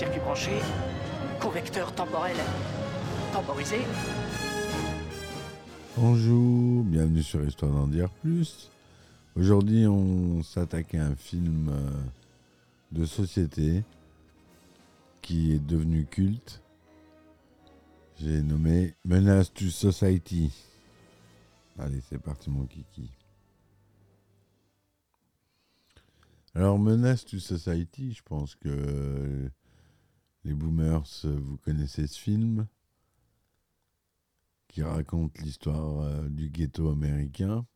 Circuit branché, convecteur temporel temporisé. Bonjour, bienvenue sur Histoire d'en dire plus. Aujourd'hui, on s'attaque à un film euh, de société qui est devenu culte. J'ai nommé Menace to Society. Allez, c'est parti mon kiki. Alors, Menace to Society, je pense que les boomers, vous connaissez ce film qui raconte l'histoire euh, du ghetto américain.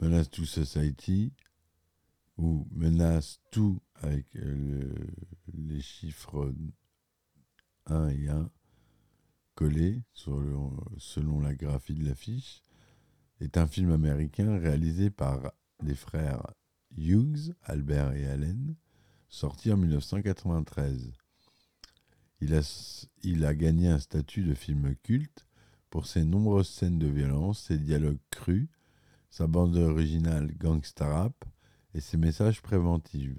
Menace to Society, ou Menace to avec euh, le- les chiffres 1 et 1 collés selon la graphie de l'affiche, est un film américain réalisé par les frères Hughes, Albert et Allen, sorti en 1993. Il a, gagné un statut de film culte pour ses nombreuses scènes de violence, ses dialogues crus, sa bande originale gangsta rap et ses messages préventifs.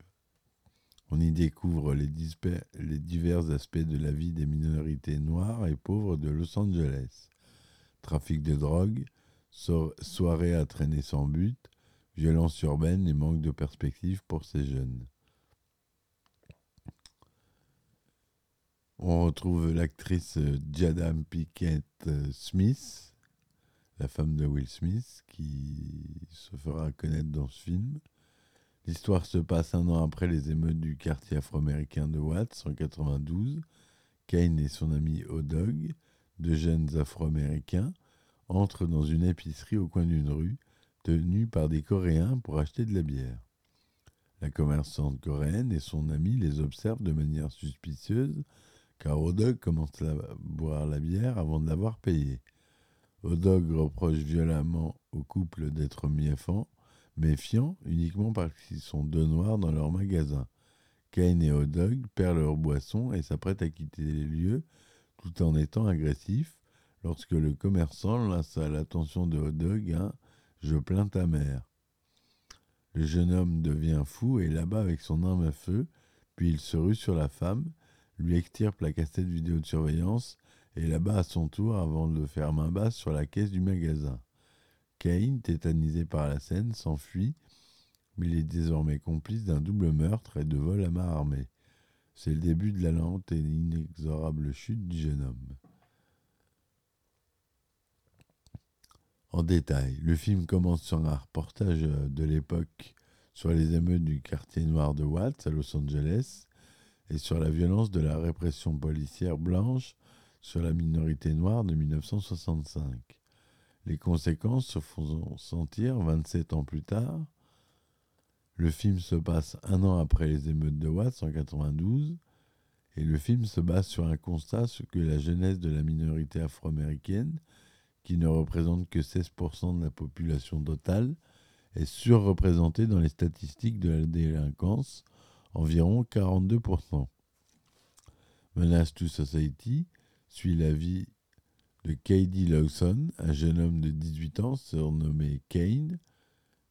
On y découvre les divers aspects de la vie des minorités noires et pauvres de Los Angeles. Trafic de drogue, so- soirées à traîner sans but, violence urbaine et manque de perspective pour ces jeunes. On retrouve l'actrice euh, Jada Pinkett euh, Smith, la femme de Will Smith, qui se fera connaître dans ce film. L'histoire se passe un an après les émeutes du quartier afro-américain de Watts en 92. Kane et son ami O'Dog, deux jeunes afro-américains, entrent dans une épicerie au coin d'une rue, tenue par des Coréens pour acheter de la bière. La commerçante coréenne et son ami les observent de manière suspicieuse car O'Dog commence à boire la bière avant de l'avoir payée. O'Dog reproche violemment au couple d'être méfiant, méfiant uniquement parce qu'ils sont deux noirs dans leur magasin. Kane et O'Dog perdent leur boisson et s'apprêtent à quitter les lieux tout en étant agressifs lorsque le commerçant lance à l'attention de O'Dog un Je plains ta mère. Le jeune homme devient fou et là-bas avec son arme à feu, puis il se rue sur la femme, lui extirpe la cassette vidéo de surveillance et là-bas à son tour avant de faire main basse sur la caisse du magasin. Kane, tétanisé par la scène, s'enfuit, mais il est désormais complice d'un double meurtre et de vol à main armée. C'est le début de la lente et inexorable chute du jeune homme. En détail, le film commence sur un reportage euh, de l'époque sur les émeutes du quartier noir de Watts à Los Angeles et sur la violence de la répression policière blanche sur la minorité noire de 1965. Les conséquences se font sentir 27 ans plus tard. Le film se passe un an après les émeutes de Watts en 92 et le film se base sur un constat que la jeunesse de la minorité afro-américaine, qui ne représente que 16% de la population totale, est surreprésentée dans les statistiques de la délinquance, environ 42%. Menace to Society suit la vie de Cady Lawson, un jeune homme de 18 ans surnommé Kane.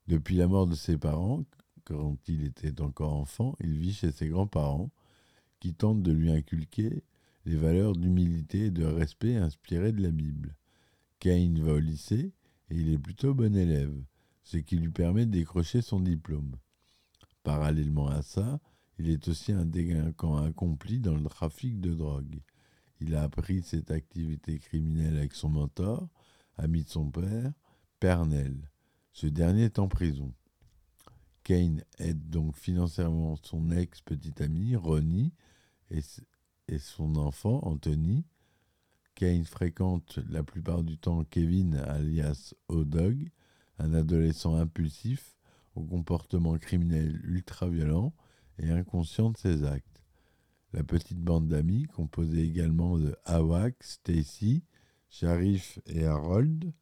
Depuis la mort de ses parents, quand il était encore enfant, il vit chez ses grands-parents qui tentent de lui inculquer les valeurs d'humilité et de respect inspirées de la Bible. Kane va au lycée et il est plutôt bon élève, ce qui lui permet de décrocher son diplôme. Parallèlement à ça, il est aussi un délinquant accompli dans le trafic de drogue. Il a appris cette activité criminelle avec son mentor, ami de son père, Pernell. Ce dernier est en prison. Kane aide donc financièrement son ex-petite amie, Ronnie, et, et son enfant, Anthony. Kane fréquente la plupart du temps Kevin, alias O-Dog, un adolescent impulsif au comportement criminel ultra-violent et inconscient de ses actes. La petite bande d'amis, composée également de Awak, Stacy, Sharif et Harold,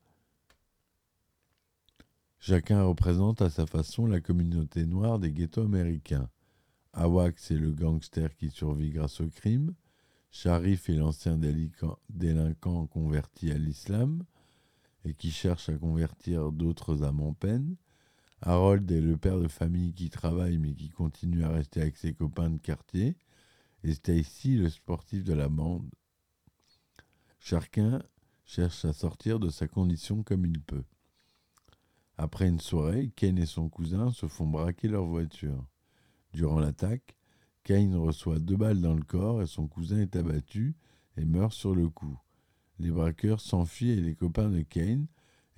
chacun représente à sa façon la communauté noire des ghettos américains. Awak, c'est le gangster qui survit grâce au crime. Sharif est l'ancien délinquant converti à l'islam et qui cherche à convertir d'autres âmes en peine. Harold est le père de famille qui travaille mais qui continue à rester avec ses copains de quartier. Et Stacy, le sportif de la bande. Chacun cherche à sortir de sa condition comme il peut. Après une soirée, Kane et son cousin se font braquer leur voiture. Durant l'attaque, Kane reçoit deux balles dans le corps et son cousin est abattu et meurt sur le coup. Les braqueurs s'enfuient et les copains de Kane,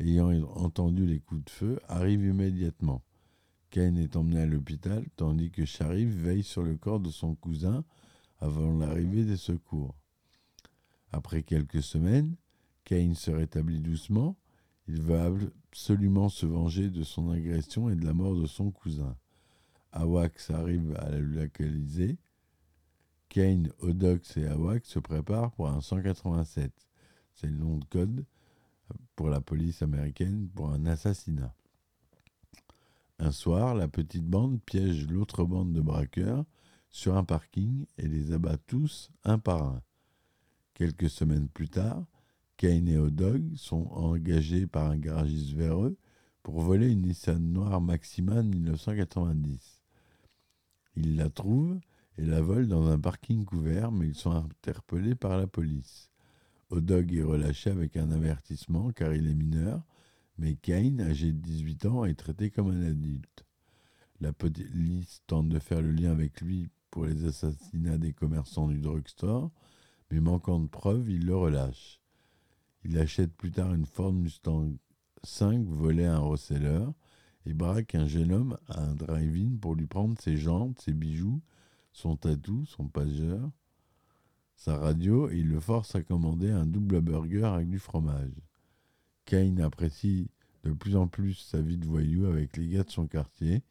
ayant entendu les coups de feu, arrivent immédiatement. Kane est emmené à l'hôpital tandis que Sharif veille sur le corps de son cousin avant l'arrivée des secours. Après quelques semaines, Kane se rétablit doucement. Il veut absolument se venger de son agression et de la mort de son cousin. Awax arrive à le localiser. Kane, Odox et Awax se préparent pour un 187. C'est le nom de code pour la police américaine pour un assassinat. Un soir, la petite bande piège l'autre bande de braqueurs sur un parking et les abat tous un par un. Quelques semaines plus tard, Kane et O'Dog sont engagés par un garagiste véreux pour voler une Nissan noire Maxima 1990. Ils la trouvent et la volent dans un parking couvert, mais ils sont interpellés par la police. O'Dog est relâché avec un avertissement car il est mineur, mais Kane, âgé de 18 ans, est traité comme un adulte. La police tente de faire le lien avec lui pour les assassinats des commerçants du drugstore, mais manquant de preuves, il le relâche. Il achète plus tard une Ford Mustang 5 volée à un reseller et braque un jeune homme à un drive-in pour lui prendre ses jantes, ses bijoux, son tatou, son pageur, sa radio et il le force à commander un double burger avec du fromage. Kane apprécie de plus en plus sa vie de voyou avec les gars de son quartier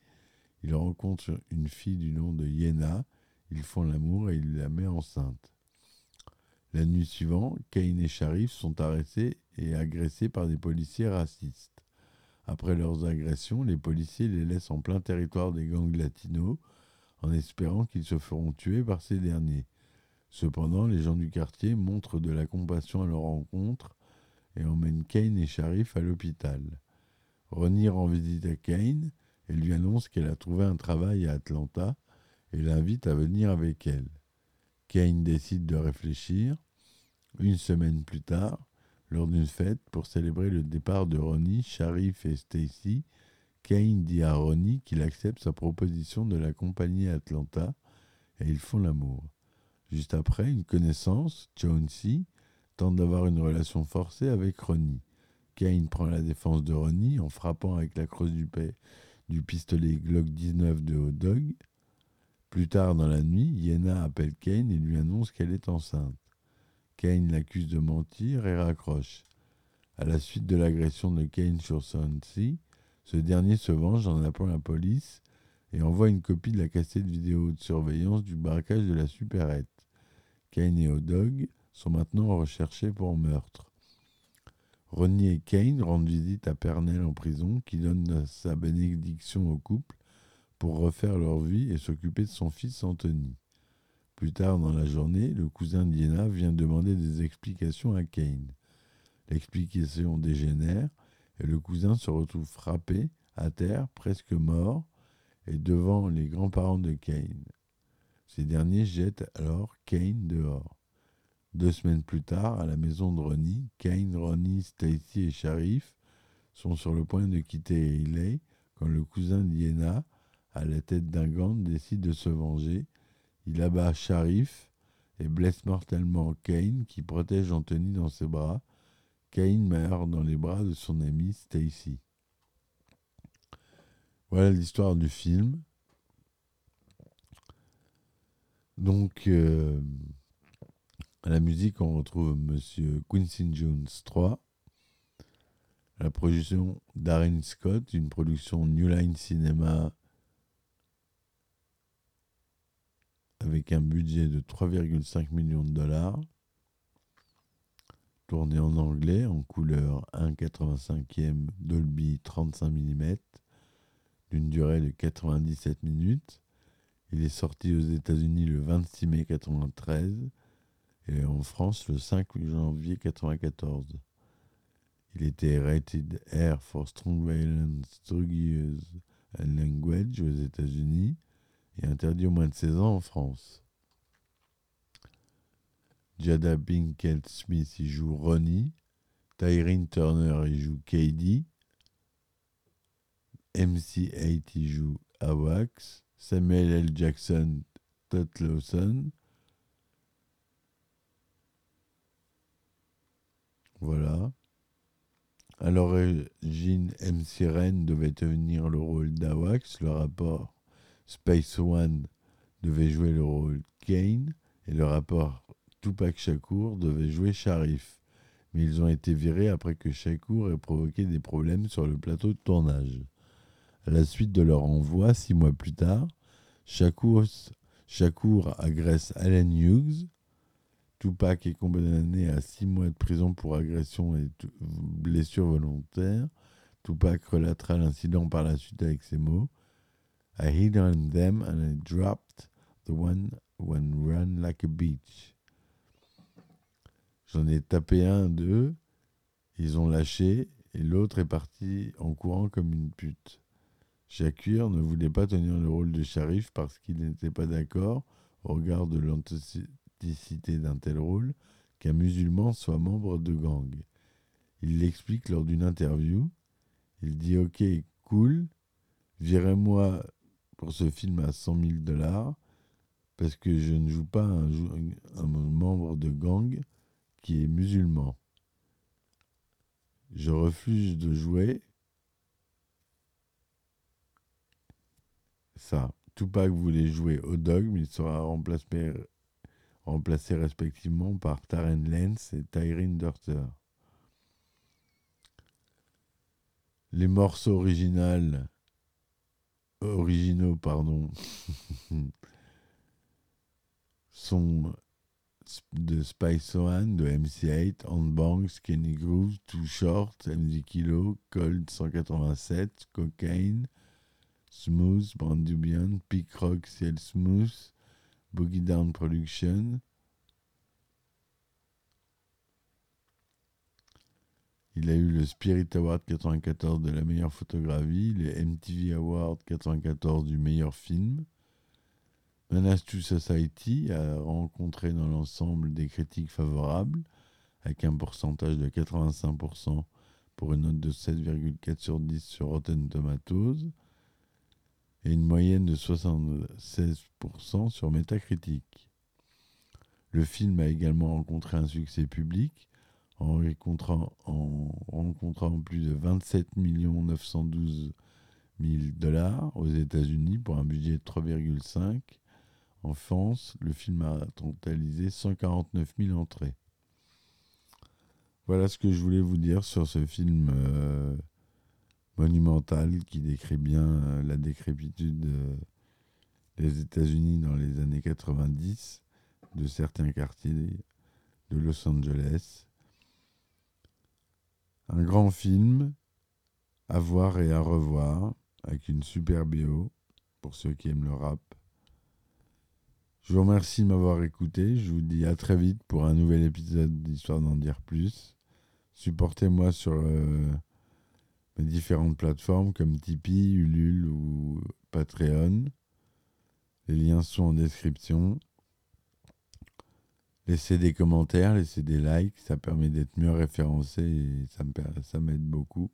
il rencontre une fille du nom de Yena, ils font l'amour et il la met enceinte. La nuit suivante, Kane et Sharif sont arrêtés et agressés par des policiers racistes. Après leurs agressions, les policiers les laissent en plein territoire des gangs latinos, en espérant qu'ils se feront tuer par ces derniers. Cependant, les gens du quartier montrent de la compassion à leur rencontre et emmènent Kane et Sharif à l'hôpital. Ronnie rend visite à Kane elle lui annonce qu'elle a trouvé un travail à Atlanta et l'invite à venir avec elle. Kane décide de réfléchir. Une semaine plus tard, lors d'une fête pour célébrer le départ de Ronnie, Sharif et Stacy, Kane dit à Ronnie qu'il accepte sa proposition de l'accompagner à Atlanta et ils font l'amour. Juste après, une connaissance, Jonesy, tente d'avoir une relation forcée avec Ronnie. Kane prend la défense de Ronnie en frappant avec la crosse du, pistolet Glock 19 de Hot Dog. Plus tard dans la nuit, Yena appelle Kane et lui annonce qu'elle est enceinte. Kane l'accuse de mentir et raccroche. À la suite de l'agression de Kane sur Sonsi, ce dernier se venge en appelant la police et envoie une copie de la cassette vidéo de surveillance du braquage de la supérette. Kane et O'Dog sont maintenant recherchés pour meurtre. Ronnie et Kane rendent visite à Pernell en prison, qui donne sa bénédiction au couple pour refaire leur vie et s'occuper de son fils Anthony. Plus tard dans la journée, le cousin d'Iena vient demander des explications à Kane. L'explication dégénère et le cousin se retrouve frappé, à terre, presque mort, et devant les grands-parents de Kane. Ces derniers jettent alors Kane dehors. Deux semaines plus tard, à la maison de Ronnie, Kane, Ronnie, Stacy et Sharif sont sur le point de quitter Haley quand le cousin d'Iena, à la tête d'un gant, décide de se venger. Il abat Sharif et blesse mortellement Kane qui protège Anthony dans ses bras. Kane meurt dans les bras de son ami Stacy. Voilà l'histoire du film. Donc, euh, À la musique, on retrouve Monsieur Quincy Jones 3. À la production Darren Scott, une production New Line Cinema avec un budget de 3,5 millions de dollars. Tourné en anglais, en couleur 1,85e Dolby 35 mm, d'une durée de 97 minutes. Il est sorti aux États-Unis le 26 mai 1993 et en France le 5 janvier 1994. Il était rated R for Strong Violence, Drug Use and Language aux États-Unis et interdit au moins de 16 ans en France. Jada Pinkett Smith y joue Ronnie, Tyrene Turner y joue Katie, MC8 y joue Awax, Samuel L. Jackson, Todd Lawson. Voilà. À l'origine, MC Ren devait tenir le rôle d'Awax. Le rapport Space One devait jouer le rôle Kane. Et le rapport Tupac Shakur devait jouer Sharif. Mais ils ont été virés après que Shakur ait provoqué des problèmes sur le plateau de tournage. À la suite de leur envoi, six mois plus tard, Shakur, agresse Allen Hughes. Tupac est condamné à six mois de prison pour agression et blessure volontaire. Tupac relatera l'incident par la suite avec ces mots. I hit on them and I dropped the one when run like a beach. J'en ai tapé un d'eux, ils ont lâché, et l'autre est parti en courant comme une pute. Shakur ne voulait pas tenir le rôle de shérif parce qu'il n'était pas d'accord, au regard de l'authenticité d'un tel rôle, qu'un musulman soit membre de gang. Il l'explique lors d'une interview. Il dit Ok, cool, virez-moi pour ce film à 100 000 dollars, parce que je ne joue pas un membre de gang qui est musulman. Je refuse de jouer ça. Tupac voulait jouer au dog, mais il sera remplacé, respectivement par Taren Lenz et Tyrene Durter. Les morceaux originaux, originaux pardon, sont de Spice One, de MC8, On Banks, Kenny Groove, Too Short, MD Kilo, Cold 187, Cocaine, Smooth, Brandubian, Peak Rock, Ciel Smooth, Boogie Down Production. Il a eu le Spirit Award 94 de la meilleure photographie, le MTV Award 94 du meilleur film. To Society a rencontré dans l'ensemble des critiques favorables, avec un pourcentage de 85% pour une note de 7,4 sur 10 sur Rotten Tomatoes et une moyenne de 76% sur Metacritic. Le film a également rencontré un succès public en rencontrant, en rencontrant plus de 27 912 000 dollars aux États-Unis pour un budget de 3,5 en France, le film a totalisé 149 000 entrées. Voilà ce que je voulais vous dire sur ce film euh, monumental qui décrit bien euh, la décrépitude euh, des États-Unis dans les années 90, de certains quartiers de Los Angeles. Un grand film à voir et à revoir, avec une super bio pour ceux qui aiment le rap. Je vous remercie de m'avoir écouté. Je vous dis à très vite pour un nouvel épisode d'Histoire d'en dire plus. Supportez-moi sur euh, différentes plateformes comme Tipeee, Ulule ou Patreon. Les liens sont en description. Laissez des commentaires, laissez des likes, ça permet d'être mieux référencé et ça m'aide beaucoup.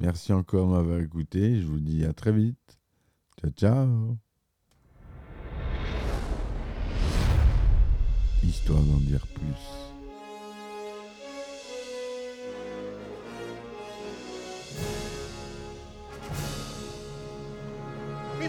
Merci encore m'avoir écouté. Je vous dis à très vite. Ciao, ciao histoire d'en dire plus.